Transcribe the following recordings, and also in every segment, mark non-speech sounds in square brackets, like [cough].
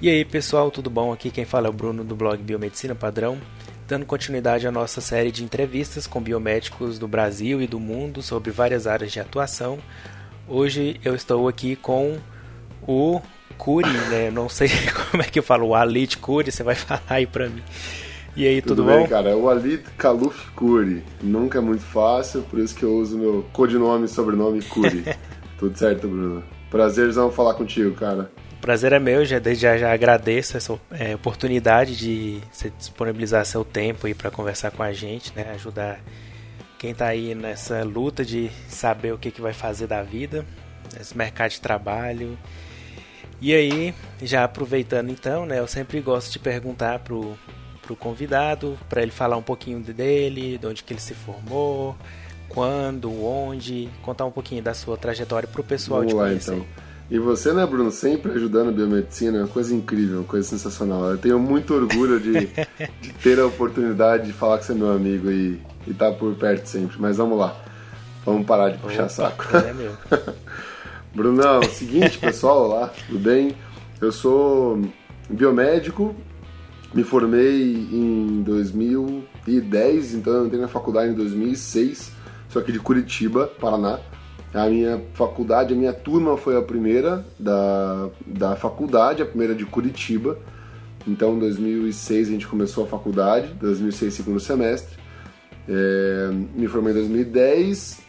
E aí pessoal, tudo bom? Aqui quem fala é o Bruno do blog Biomedicina Padrão, dando continuidade à nossa série de entrevistas com biomédicos do Brasil e do mundo sobre várias áreas de atuação. Hoje eu estou aqui com o Curi, né? Não sei [laughs] como é que eu falo, o Alit Curi, você vai [laughs] falar aí pra mim. E aí, tudo, tudo bem, bom? cara? É o Alit Kaluf Curi. Nunca é muito fácil, por isso que eu uso meu codinome e sobrenome Curi. [laughs] tudo certo, Bruno? Prazerzão falar contigo, cara. Prazer é meu, já, desde já, já agradeço essa é, oportunidade de você disponibilizar seu tempo aí para conversar com a gente, né? Ajudar quem está aí nessa luta de saber o que, que vai fazer da vida, nesse mercado de trabalho. E aí, já aproveitando então, né? Eu sempre gosto de perguntar pro, pro convidado, para ele falar um pouquinho dele, de onde que ele se formou, quando, onde, contar um pouquinho da sua trajetória pro pessoal Vamos de lá, conhecer. Então. E você, né, Bruno, sempre ajudando a biomedicina, é uma coisa incrível, uma coisa sensacional. Eu tenho muito orgulho de, [laughs] de ter a oportunidade de falar que você é meu amigo e estar tá por perto sempre. Mas vamos lá, vamos parar de puxar Opa, saco. É meu. [laughs] Brunão, seguinte, pessoal, olá, tudo bem? Eu sou biomédico, me formei em 2010, então eu entrei na faculdade em 2006, sou aqui de Curitiba, Paraná. A minha faculdade, a minha turma foi a primeira da, da faculdade, a primeira de Curitiba. Então, em 2006 a gente começou a faculdade, 2006 segundo semestre. É, me formei em 2010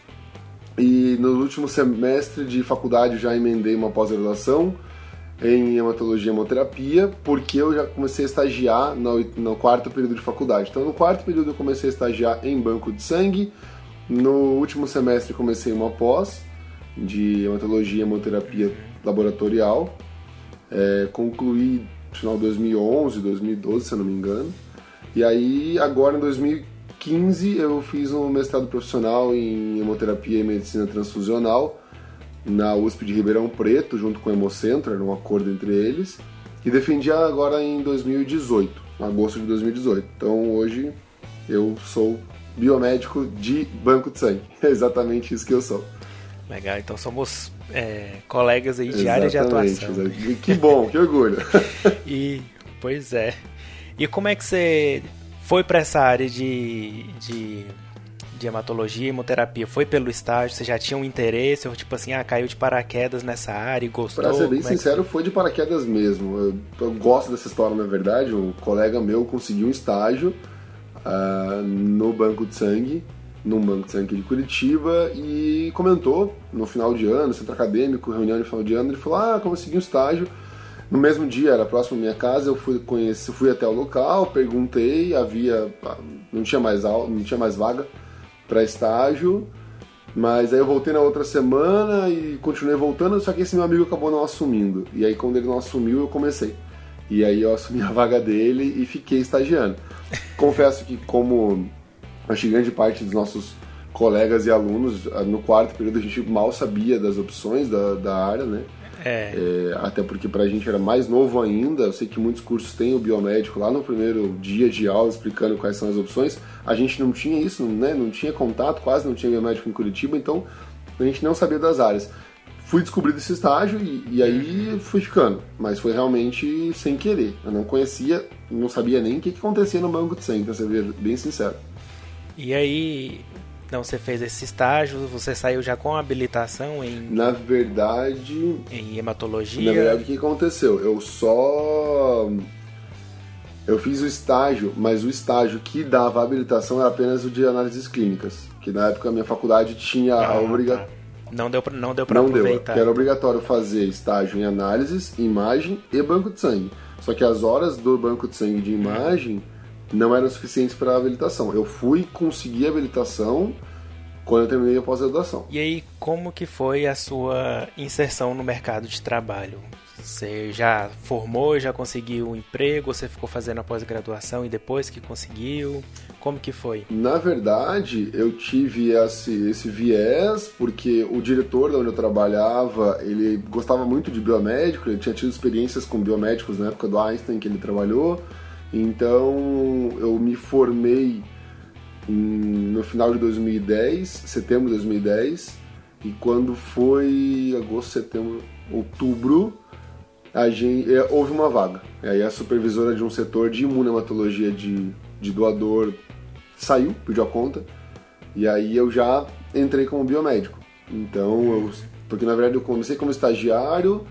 e no último semestre de faculdade já emendei uma pós-graduação em hematologia e hemoterapia, porque eu já comecei a estagiar no, no quarto período de faculdade. Então, no quarto período eu comecei a estagiar em banco de sangue, no último semestre comecei uma pós de hematologia e hemoterapia laboratorial. É, concluí no final de 2011, 2012, se eu não me engano. E aí, agora em 2015, eu fiz um mestrado profissional em hemoterapia e medicina transfusional na USP de Ribeirão Preto, junto com o Hemocentro, era um acordo entre eles. E defendi agora em 2018, agosto de 2018. Então hoje eu sou biomédico de banco de sangue. [laughs] É exatamente isso que eu sou. Legal, então somos é, colegas aí de área de atuação. Exatamente. Que bom, que orgulho. [laughs] e, pois é. E como é que você foi para essa área de, de, de hematologia e hemoterapia? Foi pelo estágio? Você já tinha um interesse? Ou tipo assim, ah, caiu de paraquedas nessa área e gostou? Pra ser bem Como é sincero, foi de paraquedas mesmo. Eu, eu gosto dessa história, na verdade. Um colega meu conseguiu um estágio uh, no banco de sangue, num banco de sangue de Curitiba, e comentou no final de ano, centro acadêmico, reunião de final de ano, ele falou: Ah, consegui um estágio. No mesmo dia, era próximo à minha casa, eu fui, conheci, fui até o local, perguntei, havia. não tinha mais, não tinha mais vaga para estágio. Mas aí eu voltei na outra semana e continuei voltando, só que esse meu amigo acabou não assumindo. E aí quando ele não assumiu, eu comecei. E aí eu assumi a vaga dele e fiquei estagiando. Confesso que como acho que grande parte dos nossos colegas e alunos, no quarto período a gente mal sabia das opções da, da área, né? É. É, até porque pra gente era mais novo ainda, eu sei que muitos cursos têm o biomédico lá no primeiro dia de aula explicando quais são as opções. A gente não tinha isso, né? não tinha contato, quase não tinha biomédico em Curitiba, então a gente não sabia das áreas. Fui descobrir esse estágio e, e aí fui ficando, mas foi realmente sem querer. Eu não conhecia, não sabia nem o que, que acontecia no banco de sangue, pra ser bem sincero. E aí, não, você fez esse estágio, você saiu já com habilitação em. Na verdade. Em hematologia? Na verdade, o que aconteceu? Eu só. Eu fiz o estágio, mas o estágio que dava habilitação era apenas o de análises clínicas. Que na época a minha faculdade tinha ah, a obrigação. Tá. Não deu pra, não deu pra não aproveitar. Deu, era obrigatório fazer estágio em análises, imagem e banco de sangue. Só que as horas do banco de sangue de imagem não eram suficientes para habilitação. Eu fui conseguir a habilitação quando eu terminei a pós-graduação. E aí, como que foi a sua inserção no mercado de trabalho? Você já formou, já conseguiu um emprego, você ficou fazendo a pós-graduação e depois que conseguiu? Como que foi? Na verdade, eu tive esse, esse viés porque o diretor da onde eu trabalhava, ele gostava muito de biomédico, ele tinha tido experiências com biomédicos na época do Einstein que ele trabalhou, então eu me formei no final de 2010, setembro de 2010, e quando foi agosto, setembro, outubro, a gente, é, houve uma vaga. E aí a supervisora de um setor de imunematologia de, de doador saiu, pediu a conta, e aí eu já entrei como biomédico. Então, eu, porque na verdade eu comecei como estagiário,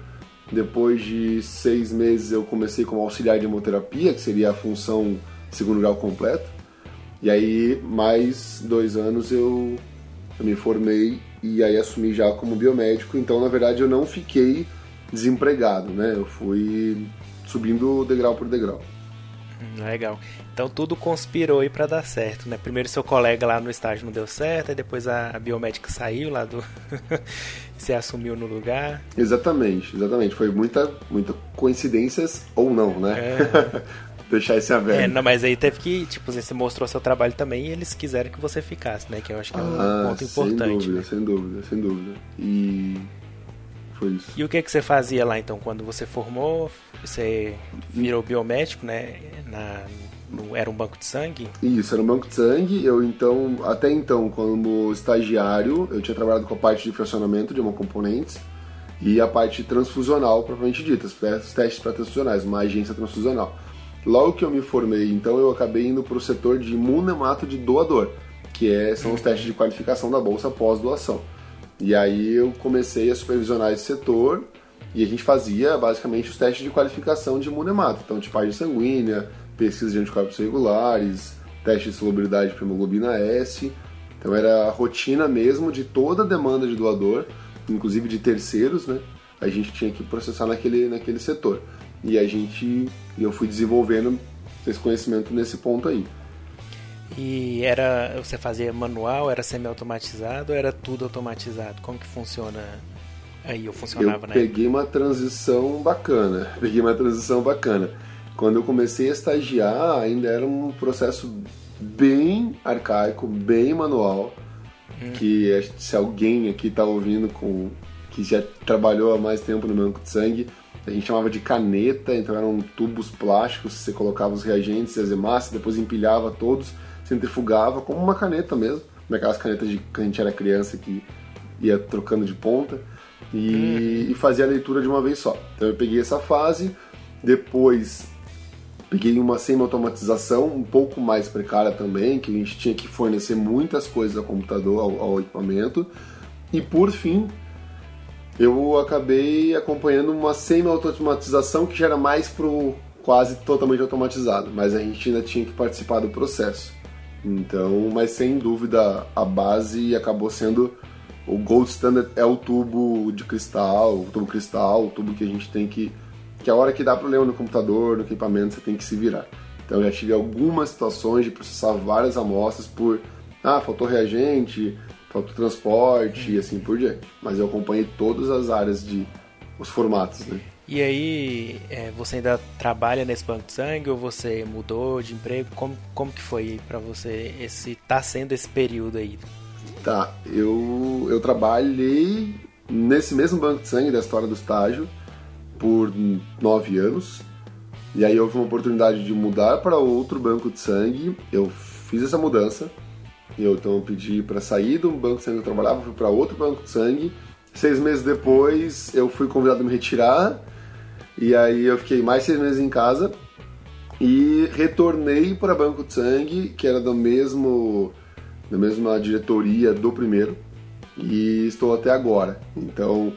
depois de seis meses eu comecei como auxiliar de hemoterapia, que seria a função segundo grau completo, e aí mais dois anos eu, eu me formei e aí assumi já como biomédico, então na verdade eu não fiquei desempregado, né? Eu fui subindo degrau por degrau. Legal. Então tudo conspirou aí para dar certo, né? Primeiro seu colega lá no estágio não deu certo, aí depois a biomédica saiu lá do [laughs] você assumiu no lugar. Exatamente, exatamente. Foi muita muita coincidências ou não, né? É. [laughs] Deixar esse aberto. É, não, mas aí teve que, tipo, você mostrou seu trabalho também e eles quiseram que você ficasse, né? Que eu acho que é um ah, ponto importante. Sem dúvida, né? sem dúvida, sem dúvida. E foi isso. E o que que você fazia lá então quando você formou? Você virou biomédico, né? Na, era um banco de sangue? Isso, era um banco de sangue. Eu então, até então, como estagiário, eu tinha trabalhado com a parte de fracionamento de hemocomponentes e a parte transfusional, propriamente dita, os testes para transfusionais, uma agência transfusional. Logo que eu me formei, então, eu acabei indo para o setor de imunemato de doador, que é, são os testes de qualificação da bolsa pós-doação. E aí eu comecei a supervisionar esse setor e a gente fazia basicamente os testes de qualificação de imunemato, então tipagem sanguínea, pesquisa de anticorpos regulares, teste de solubilidade de hemoglobina S. Então era a rotina mesmo de toda a demanda de doador, inclusive de terceiros, né? A gente tinha que processar naquele, naquele setor. E a gente, eu fui desenvolvendo esse conhecimento nesse ponto aí. E era você fazia manual, era semi-automatizado ou era tudo automatizado? Como que funciona aí? Eu funcionava eu peguei uma transição bacana. [laughs] Peguei uma transição bacana. Quando eu comecei a estagiar, ainda era um processo bem arcaico, bem manual. Hum. Que se alguém aqui está ouvindo com que já trabalhou há mais tempo no banco de sangue, a gente chamava de caneta, então eram tubos plásticos, você colocava os reagentes, as hemácias, depois empilhava todos centrifugava como uma caneta mesmo, daquelas canetas de que a gente era criança que ia trocando de ponta. E, e fazia a leitura de uma vez só. Então eu peguei essa fase, depois peguei uma semi-automatização um pouco mais precária também, que a gente tinha que fornecer muitas coisas ao computador, ao, ao equipamento, e por fim eu acabei acompanhando uma semi-automatização que já era mais pro quase totalmente automatizado, mas a gente ainda tinha que participar do processo. Então, mas sem dúvida a base acabou sendo o gold standard é o tubo de cristal, o tubo cristal, o tubo que a gente tem que que a hora que dá problema no computador, no equipamento, você tem que se virar. Então, eu já tive algumas situações de processar várias amostras por ah, faltou reagente, faltou transporte e assim por diante. Mas eu acompanhei todas as áreas de os formatos, né? E aí, é, você ainda trabalha nesse banco de sangue ou você mudou de emprego? Como, como que foi para você esse tá sendo esse período aí? Tá, eu, eu trabalhei nesse mesmo banco de sangue da história do estágio por nove anos. E aí houve uma oportunidade de mudar para outro banco de sangue. Eu fiz essa mudança. Eu então pedi para sair do banco de sangue que eu trabalhava, fui para outro banco de sangue. Seis meses depois eu fui convidado a me retirar e aí eu fiquei mais seis meses em casa e retornei para Banco de Sangue, que era do mesmo da mesma diretoria do primeiro, e estou até agora. Então,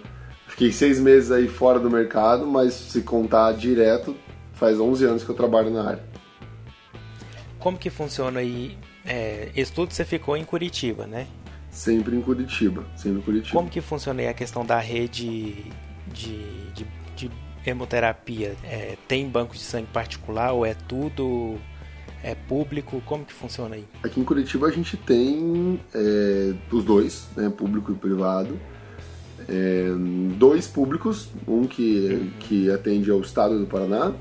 fiquei seis meses aí fora do mercado, mas se contar direto, faz 11 anos que eu trabalho na área. Como que funciona aí? É, esse tudo você ficou em Curitiba, né? Sempre em Curitiba, sempre em Curitiba. Como que funciona aí a questão da rede de, de, de hemoterapia é, tem banco de sangue particular ou é tudo é público? Como que funciona aí? Aqui em Curitiba a gente tem é, os dois, né, público e privado. É, dois públicos, um que, uhum. que atende ao estado do Paraná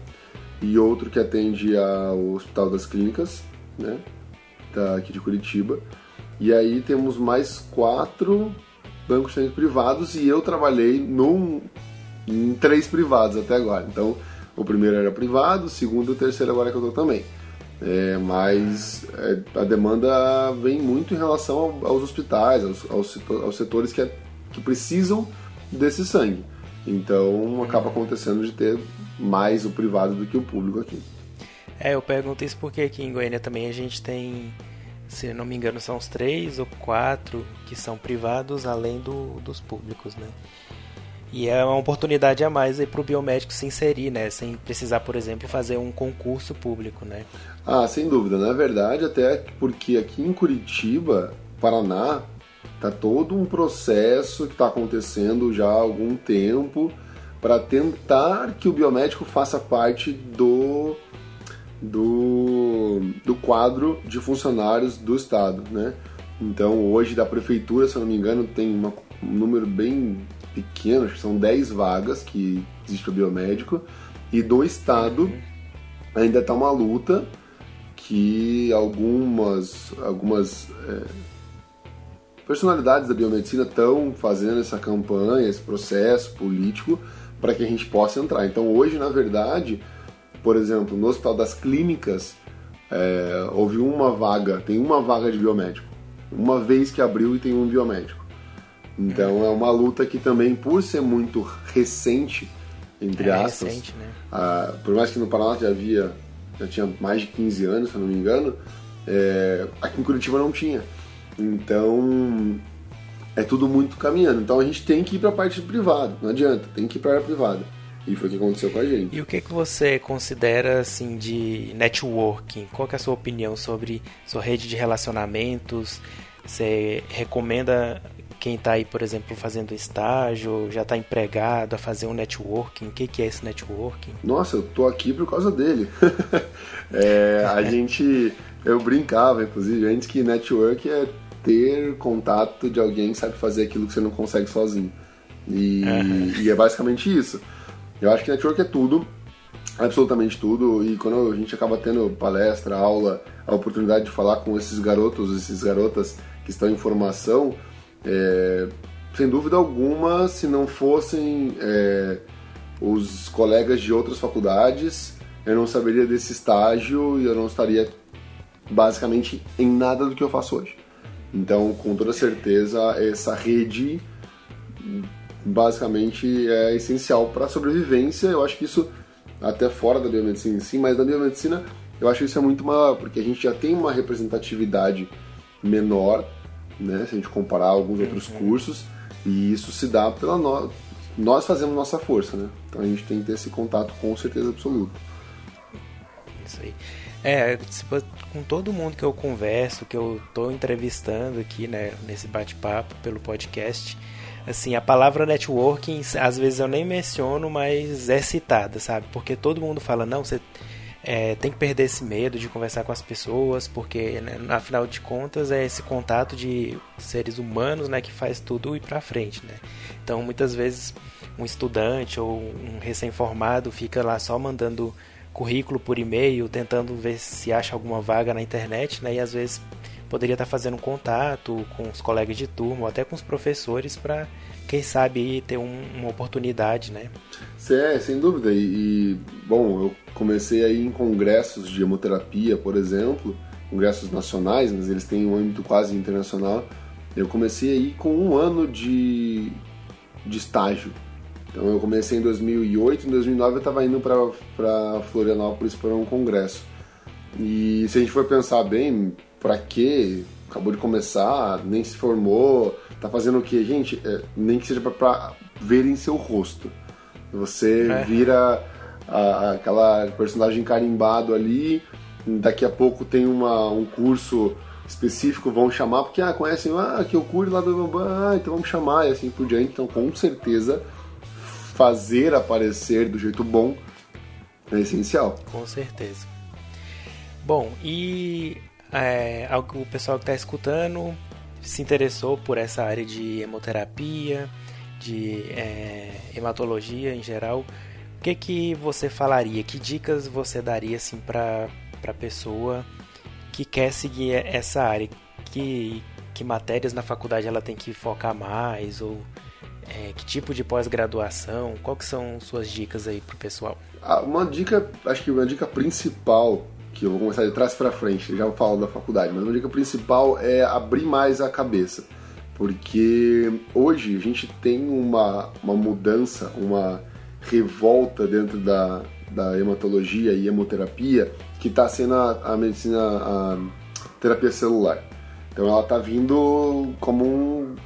e outro que atende ao Hospital das Clínicas, né, tá aqui de Curitiba. E aí temos mais quatro bancos de sangue privados e eu trabalhei num em três privados até agora. Então, o primeiro era privado, o segundo e o terceiro agora que eu estou também. É, mas é, a demanda vem muito em relação ao, aos hospitais, aos, aos, aos setores que, é, que, precisam desse sangue. Então acaba acontecendo de ter mais o privado do que o público aqui. É, eu pergunto isso porque aqui em Goiânia também a gente tem, se não me engano, são os três ou quatro que são privados além do, dos públicos, né? E é uma oportunidade a mais para o biomédico se inserir, né? Sem precisar, por exemplo, fazer um concurso público, né? Ah, sem dúvida. Na verdade, até porque aqui em Curitiba, Paraná, tá todo um processo que está acontecendo já há algum tempo para tentar que o biomédico faça parte do, do, do quadro de funcionários do Estado, né? Então, hoje da prefeitura, se eu não me engano, tem uma, um número bem pequeno, acho que são 10 vagas que existe para biomédico, e do Estado ainda está uma luta que algumas, algumas é, personalidades da biomedicina estão fazendo essa campanha, esse processo político para que a gente possa entrar. Então hoje, na verdade, por exemplo, no Hospital das Clínicas, é, houve uma vaga, tem uma vaga de biomédico. Uma vez que abriu e tem um biomédico. Então é uma luta que também, por ser muito recente, entre é aspas, recente, né? ah, por mais que no Paraná já havia, já tinha mais de 15 anos, se eu não me engano, é, aqui em Curitiba não tinha. Então é tudo muito caminhando. Então a gente tem que ir para a parte privada, não adianta, tem que ir para a área privada. E foi o que aconteceu com a gente. E o que, que você considera assim de networking? Qual é a sua opinião sobre sua rede de relacionamentos? Você recomenda quem está aí, por exemplo, fazendo estágio, já está empregado, a fazer um networking. O que, que é esse networking? Nossa, eu tô aqui por causa dele. [laughs] é, a [laughs] gente, eu brincava, inclusive, antes que network é ter contato de alguém que sabe fazer aquilo que você não consegue sozinho. E, uhum. e é basicamente isso. Eu acho que network é tudo, absolutamente tudo. E quando a gente acaba tendo palestra, aula, a oportunidade de falar com esses garotos, esses garotas que estão em formação, é, sem dúvida alguma, se não fossem é, os colegas de outras faculdades, eu não saberia desse estágio e eu não estaria basicamente em nada do que eu faço hoje. Então, com toda certeza, essa rede basicamente é essencial para a sobrevivência. Eu acho que isso até fora da biomedicina em si, mas na biomedicina eu acho que isso é muito maior, porque a gente já tem uma representatividade menor né? Se a gente comparar alguns outros uhum. cursos, e isso se dá pela no... nós fazemos nossa força, né? Então a gente tem que ter esse contato com certeza absoluta. Isso aí. É, com todo mundo que eu converso, que eu tô entrevistando aqui, né, nesse bate-papo pelo podcast, assim, a palavra networking, às vezes eu nem menciono, mas é citada, sabe? Porque todo mundo fala, não, você é, tem que perder esse medo de conversar com as pessoas, porque, né, afinal de contas, é esse contato de seres humanos né, que faz tudo ir para frente. Né? Então, muitas vezes, um estudante ou um recém-formado fica lá só mandando currículo por e-mail, tentando ver se acha alguma vaga na internet, né? e às vezes poderia estar fazendo contato com os colegas de turma ou até com os professores para quem sabe ter um, uma oportunidade, né? É, sem dúvida. E, e, bom, eu comecei aí em congressos de hemoterapia, por exemplo, congressos nacionais, mas eles têm um âmbito quase internacional. Eu comecei aí com um ano de, de estágio. Então eu comecei em 2008, em 2009 eu estava indo para Florianópolis para um congresso. E se a gente for pensar bem, para quê? Acabou de começar, nem se formou, tá fazendo o quê? Gente, é, nem que seja para verem seu rosto. Você é. vira a, aquela personagem carimbado ali, daqui a pouco tem uma, um curso específico, vão chamar, porque ah, conhecem, ah, que eu curo lá do ah, então vamos chamar e assim por diante. Então, com certeza, fazer aparecer do jeito bom é essencial. Com certeza. Bom, e é, o pessoal que está escutando se interessou por essa área de hemoterapia, de é, hematologia em geral, o que que você falaria? Que dicas você daria assim para para pessoa que quer seguir essa área? Que que matérias na faculdade ela tem que focar mais ou é, que tipo de pós-graduação? Que são suas dicas aí pro pessoal? Ah, uma dica, acho que uma dica principal que eu vou começar de trás para frente, já falo da faculdade, mas uma dica principal é abrir mais a cabeça porque hoje a gente tem uma, uma mudança, uma revolta dentro da, da hematologia e hemoterapia que está sendo a, a, medicina, a terapia celular. Então ela está vindo como um,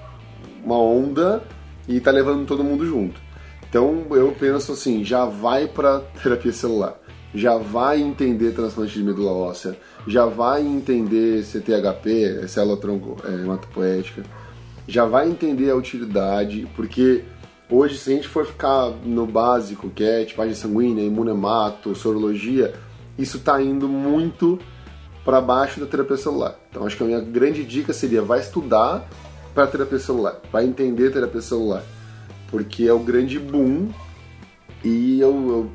uma onda e está levando todo mundo junto. Então eu penso assim, já vai para terapia celular, já vai entender transplante de medula óssea, já vai entender CTHP, célula tronco é, hematopoética, já vai entender a utilidade, porque hoje se a gente for ficar no básico, que é tipagem sanguínea, imunemato, sorologia, isso está indo muito para baixo da terapia celular. Então acho que a minha grande dica seria vai estudar para terapia celular, vai entender terapia celular, porque é o grande boom e eu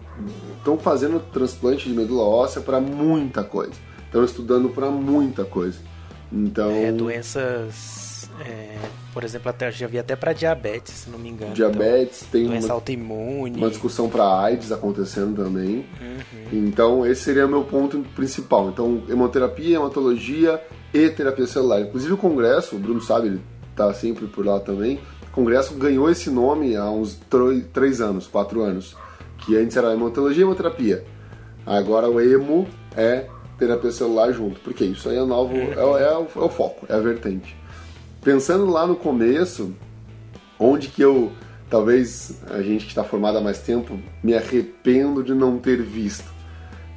estou fazendo transplante de medula óssea para muita coisa. Estão estudando para muita coisa. Então é, doenças é, por exemplo, até já vi até para diabetes, se não me engano. Diabetes então, tem doença uma, autoimune. uma discussão para AIDS acontecendo também. Uhum. Então esse seria o meu ponto principal. Então hemoterapia, hematologia e terapia celular. Inclusive o congresso, o Bruno sabe, ele está sempre por lá também. Congresso ganhou esse nome há uns três anos, quatro anos, que antes era hematologia e hemoterapia. Agora o emo é terapia celular junto, porque isso aí é novo, uhum. é, é, o, é o foco, é a vertente pensando lá no começo, onde que eu, talvez a gente que está formado há mais tempo, me arrependo de não ter visto.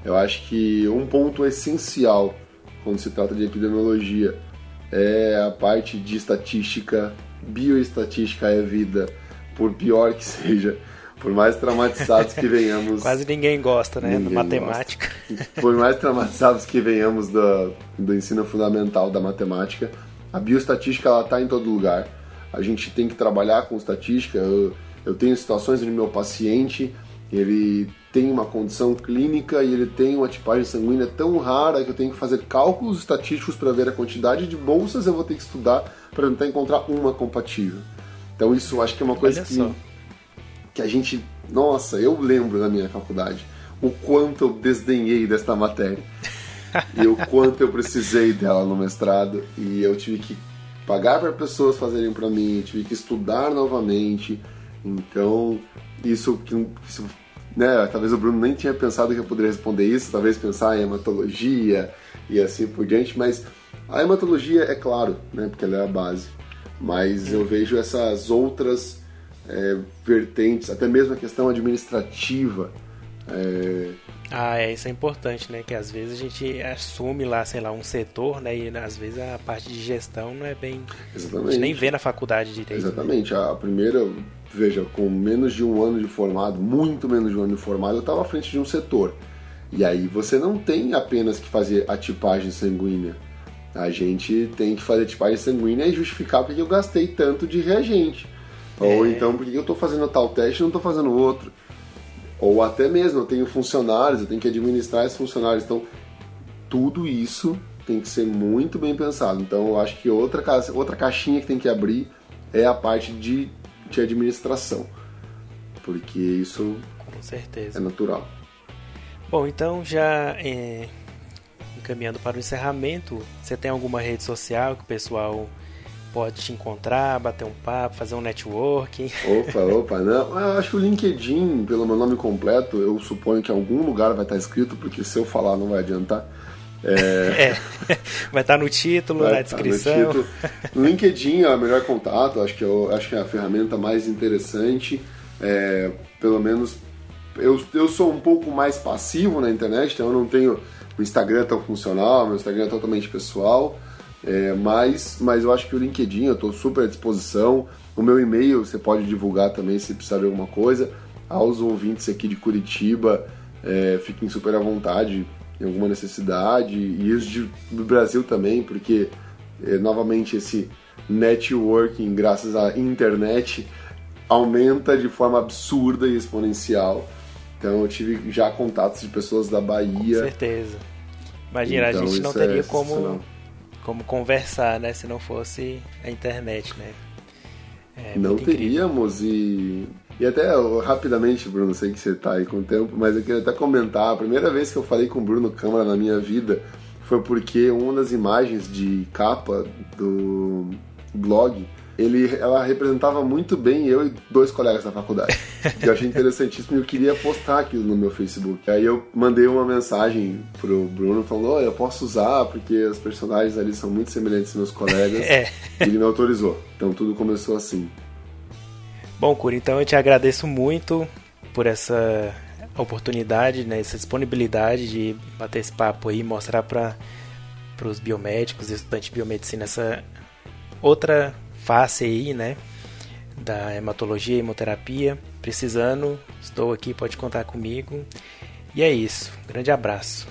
Eu acho que um ponto essencial quando se trata de epidemiologia é a parte de estatística, bioestatística é vida, por pior que [laughs] seja, por mais traumatizados que venhamos. [laughs] Quase ninguém gosta, né? Ninguém matemática. Gosta. [laughs] Por mais traumatizados que venhamos do, do ensino fundamental da matemática, a bioestatística ela está em todo lugar. A gente tem que trabalhar com estatística. Eu, eu tenho situações onde meu paciente ele tem uma condição clínica e ele tem uma tipagem sanguínea tão rara que eu tenho que fazer cálculos estatísticos para ver a quantidade de bolsas eu vou ter que estudar para tentar encontrar uma compatível. Então isso acho que é uma coisa que, que a gente, nossa, eu lembro da minha faculdade o quanto eu desdenhei desta matéria [laughs] e o quanto eu precisei dela no mestrado e eu tive que pagar para pessoas fazerem para mim, tive que estudar novamente. Então, isso isso, né, talvez o Bruno nem tinha pensado que eu poderia responder isso, talvez pensar em hematologia e assim por diante, mas a hematologia é claro, né, porque ela é a base. Mas eu vejo essas outras é, vertentes, até mesmo a questão administrativa, é, ah, é, isso é importante, né? Que às vezes a gente assume lá, sei lá, um setor, né? E às vezes a parte de gestão não é bem. Exatamente. A gente nem vê na faculdade direito. Né? Exatamente. Né? A primeira, veja, com menos de um ano de formado, muito menos de um ano de formado, eu estava à frente de um setor. E aí você não tem apenas que fazer a tipagem sanguínea. A gente tem que fazer a tipagem sanguínea e justificar porque eu gastei tanto de reagente. É. Ou então porque eu estou fazendo tal teste e não estou fazendo outro. Ou até mesmo eu tenho funcionários, eu tenho que administrar esses funcionários. Então, tudo isso tem que ser muito bem pensado. Então, eu acho que outra, outra caixinha que tem que abrir é a parte de, de administração. Porque isso Com certeza. é natural. Bom, então já é, encaminhando para o encerramento, você tem alguma rede social que o pessoal pode te encontrar, bater um papo, fazer um networking. Opa, [laughs] opa, não. Eu acho que o LinkedIn, pelo meu nome completo, eu suponho que em algum lugar vai estar escrito, porque se eu falar não vai adiantar. É... é. [laughs] vai estar no título, vai na descrição. Título. LinkedIn é o melhor contato, acho que, eu, acho que é a ferramenta mais interessante. É, pelo menos eu, eu sou um pouco mais passivo na internet, então eu não tenho o Instagram tão funcional, meu Instagram é totalmente pessoal. É, mas, mas eu acho que o LinkedIn eu estou super à disposição. O meu e-mail você pode divulgar também se precisar de alguma coisa. Aos ouvintes aqui de Curitiba, é, fiquem super à vontade em alguma necessidade. E os de, do Brasil também, porque é, novamente esse networking, graças à internet, aumenta de forma absurda e exponencial. Então eu tive já contatos de pessoas da Bahia. Com certeza. Imagina, então, a gente não teria é como como conversar, né? Se não fosse a internet, né? É não teríamos e e até rapidamente, Bruno, sei que você está aí com o tempo, mas eu queria até comentar. A primeira vez que eu falei com o Bruno Câmara na minha vida foi porque uma das imagens de capa do blog ele, ela representava muito bem eu e dois colegas da faculdade. eu achei interessantíssimo e eu queria postar aquilo no meu Facebook. Aí eu mandei uma mensagem pro Bruno falando: oh, eu posso usar porque os personagens ali são muito semelhantes aos meus colegas. [laughs] é. E ele me autorizou. Então tudo começou assim. Bom, Curi, então eu te agradeço muito por essa oportunidade, né, essa disponibilidade de bater esse papo aí, mostrar para os biomédicos e estudantes de biomedicina essa outra face aí, né, da hematologia e hemoterapia. Precisando, estou aqui, pode contar comigo. E é isso. Grande abraço.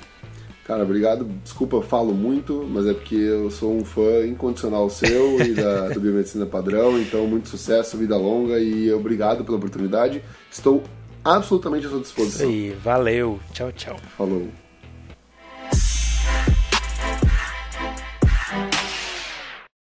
Cara, obrigado. Desculpa, eu falo muito, mas é porque eu sou um fã incondicional seu e da, [laughs] do Biomedicina Padrão. Então, muito sucesso, vida longa e obrigado pela oportunidade. Estou absolutamente à sua disposição. Isso aí, valeu. Tchau, tchau. Falou.